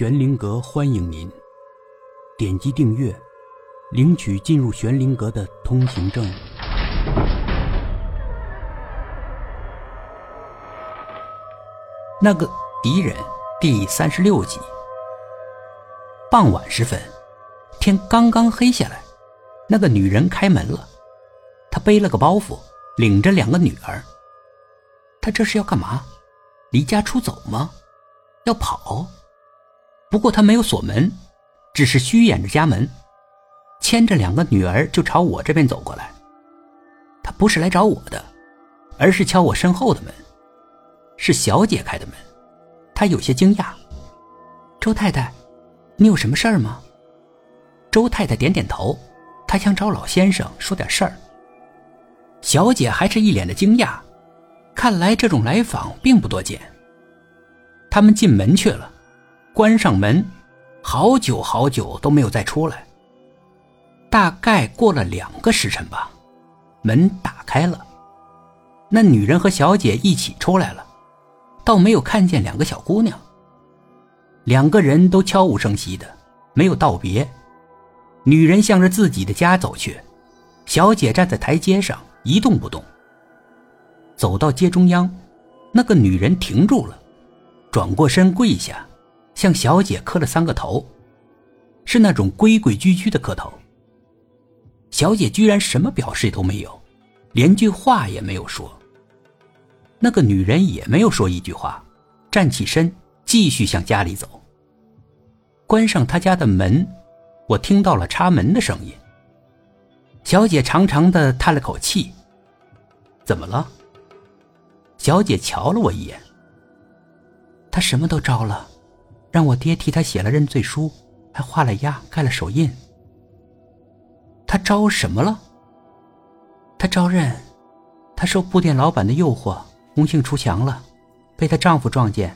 玄灵阁欢迎您，点击订阅，领取进入玄灵阁的通行证。那个敌人第三十六集。傍晚时分，天刚刚黑下来，那个女人开门了。她背了个包袱，领着两个女儿。她这是要干嘛？离家出走吗？要跑？不过他没有锁门，只是虚掩着家门，牵着两个女儿就朝我这边走过来。他不是来找我的，而是敲我身后的门。是小姐开的门，他有些惊讶。周太太，你有什么事儿吗？周太太点点头，她想找老先生说点事儿。小姐还是一脸的惊讶，看来这种来访并不多见。他们进门去了，关上门，好久好久都没有再出来。大概过了两个时辰吧，门打开了，那女人和小姐一起出来了。倒没有看见两个小姑娘。两个人都悄无声息的，没有道别。女人向着自己的家走去，小姐站在台阶上一动不动。走到街中央，那个女人停住了，转过身跪下，向小姐磕了三个头，是那种规规矩矩的磕头。小姐居然什么表示都没有，连句话也没有说。那个女人也没有说一句话，站起身，继续向家里走。关上他家的门，我听到了插门的声音。小姐长长的叹了口气：“怎么了？”小姐瞧了我一眼。他什么都招了，让我爹替他写了认罪书，还画了押，盖了手印。他招什么了？他招认，他受布店老板的诱惑。红杏出墙了，被她丈夫撞见，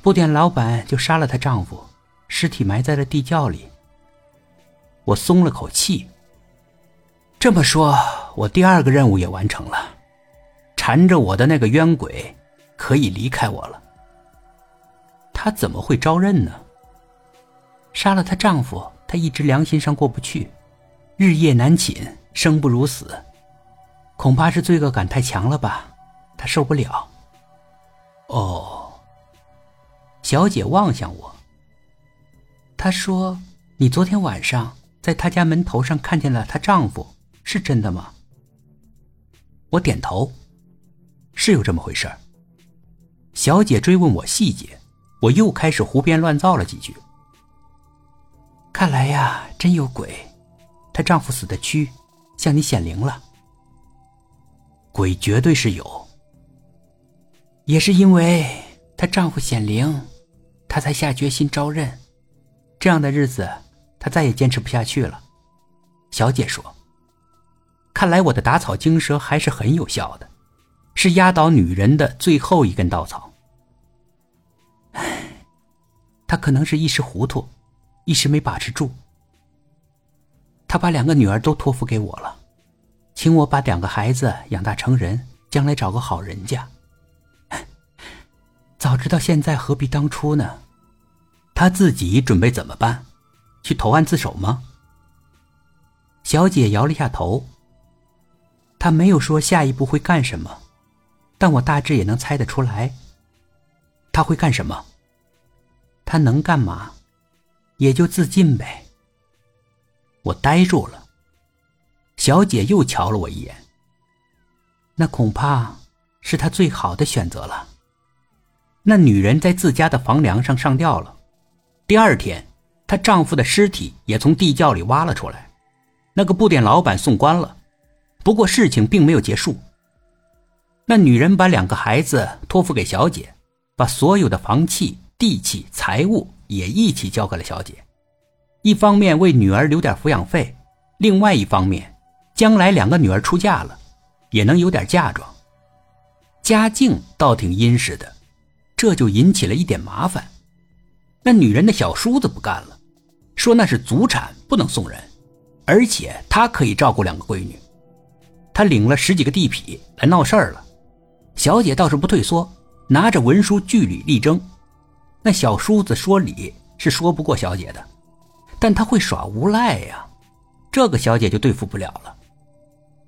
布店老板就杀了她丈夫，尸体埋在了地窖里。我松了口气。这么说，我第二个任务也完成了，缠着我的那个冤鬼可以离开我了。她怎么会招认呢？杀了她丈夫，她一直良心上过不去，日夜难寝，生不如死，恐怕是罪恶感太强了吧。她受不了。哦，小姐望向我。她说：“你昨天晚上在她家门头上看见了她丈夫，是真的吗？”我点头，是有这么回事小姐追问我细节，我又开始胡编乱造了几句。看来呀，真有鬼，她丈夫死的屈，向你显灵了。鬼绝对是有。也是因为她丈夫显灵，她才下决心招认。这样的日子，她再也坚持不下去了。小姐说：“看来我的打草惊蛇还是很有效的，是压倒女人的最后一根稻草。”唉，她可能是一时糊涂，一时没把持住。她把两个女儿都托付给我了，请我把两个孩子养大成人，将来找个好人家。早知道现在，何必当初呢？他自己准备怎么办？去投案自首吗？小姐摇了一下头。他没有说下一步会干什么，但我大致也能猜得出来。他会干什么？他能干嘛？也就自尽呗。我呆住了。小姐又瞧了我一眼。那恐怕是他最好的选择了。那女人在自家的房梁上上吊了。第二天，她丈夫的尸体也从地窖里挖了出来。那个布店老板送官了。不过事情并没有结束。那女人把两个孩子托付给小姐，把所有的房契、地契、财物也一起交给了小姐。一方面为女儿留点抚养费，另外一方面，将来两个女儿出嫁了，也能有点嫁妆。家境倒挺殷实的。这就引起了一点麻烦，那女人的小叔子不干了，说那是祖产不能送人，而且他可以照顾两个闺女，他领了十几个地痞来闹事儿了。小姐倒是不退缩，拿着文书据理力争。那小叔子说理，是说不过小姐的，但他会耍无赖呀，这个小姐就对付不了了。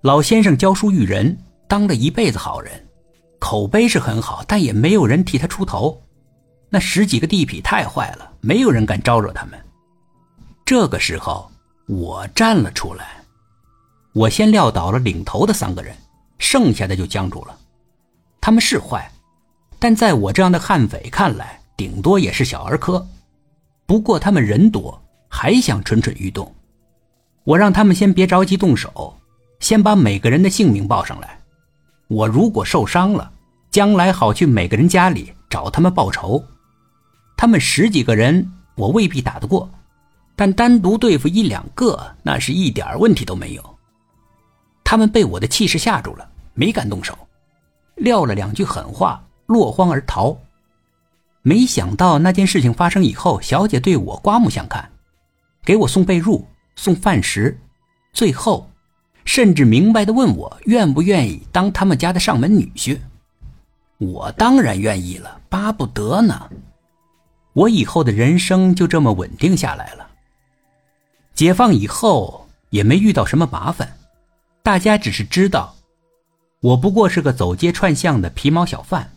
老先生教书育人，当了一辈子好人，口碑是很好，但也没有人替他出头。那十几个地痞太坏了，没有人敢招惹他们。这个时候，我站了出来，我先撂倒了领头的三个人，剩下的就僵住了。他们是坏，但在我这样的悍匪看来，顶多也是小儿科。不过他们人多，还想蠢蠢欲动。我让他们先别着急动手，先把每个人的姓名报上来。我如果受伤了，将来好去每个人家里找他们报仇。他们十几个人，我未必打得过。但单独对付一两个，那是一点问题都没有。他们被我的气势吓住了，没敢动手，撂了两句狠话，落荒而逃。没想到那件事情发生以后，小姐对我刮目相看，给我送被褥、送饭食，最后甚至明白的问我愿不愿意当他们家的上门女婿。我当然愿意了，巴不得呢。我以后的人生就这么稳定下来了。解放以后也没遇到什么麻烦，大家只是知道，我不过是个走街串巷的皮毛小贩，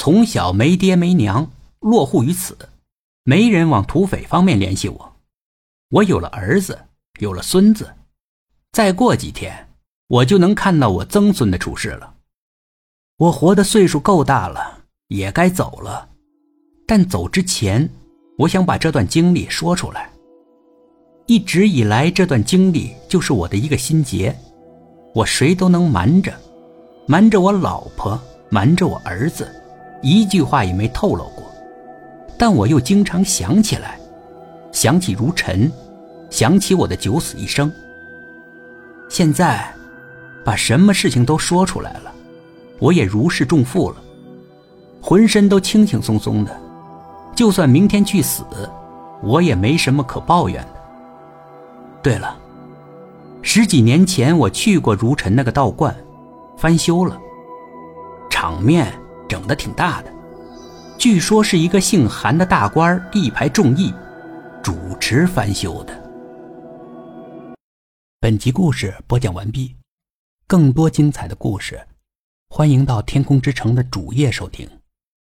从小没爹没娘，落户于此，没人往土匪方面联系我。我有了儿子，有了孙子，再过几天，我就能看到我曾孙的出事了。我活的岁数够大了，也该走了，但走之前，我想把这段经历说出来。一直以来，这段经历就是我的一个心结，我谁都能瞒着，瞒着我老婆，瞒着我儿子，一句话也没透露过。但我又经常想起来，想起如尘，想起我的九死一生。现在，把什么事情都说出来了，我也如释重负了，浑身都轻轻松松的。就算明天去死，我也没什么可抱怨的。对了，十几年前我去过如尘那个道观，翻修了，场面整得挺大的，据说是一个姓韩的大官一排众议主持翻修的。本集故事播讲完毕，更多精彩的故事，欢迎到天空之城的主页收听。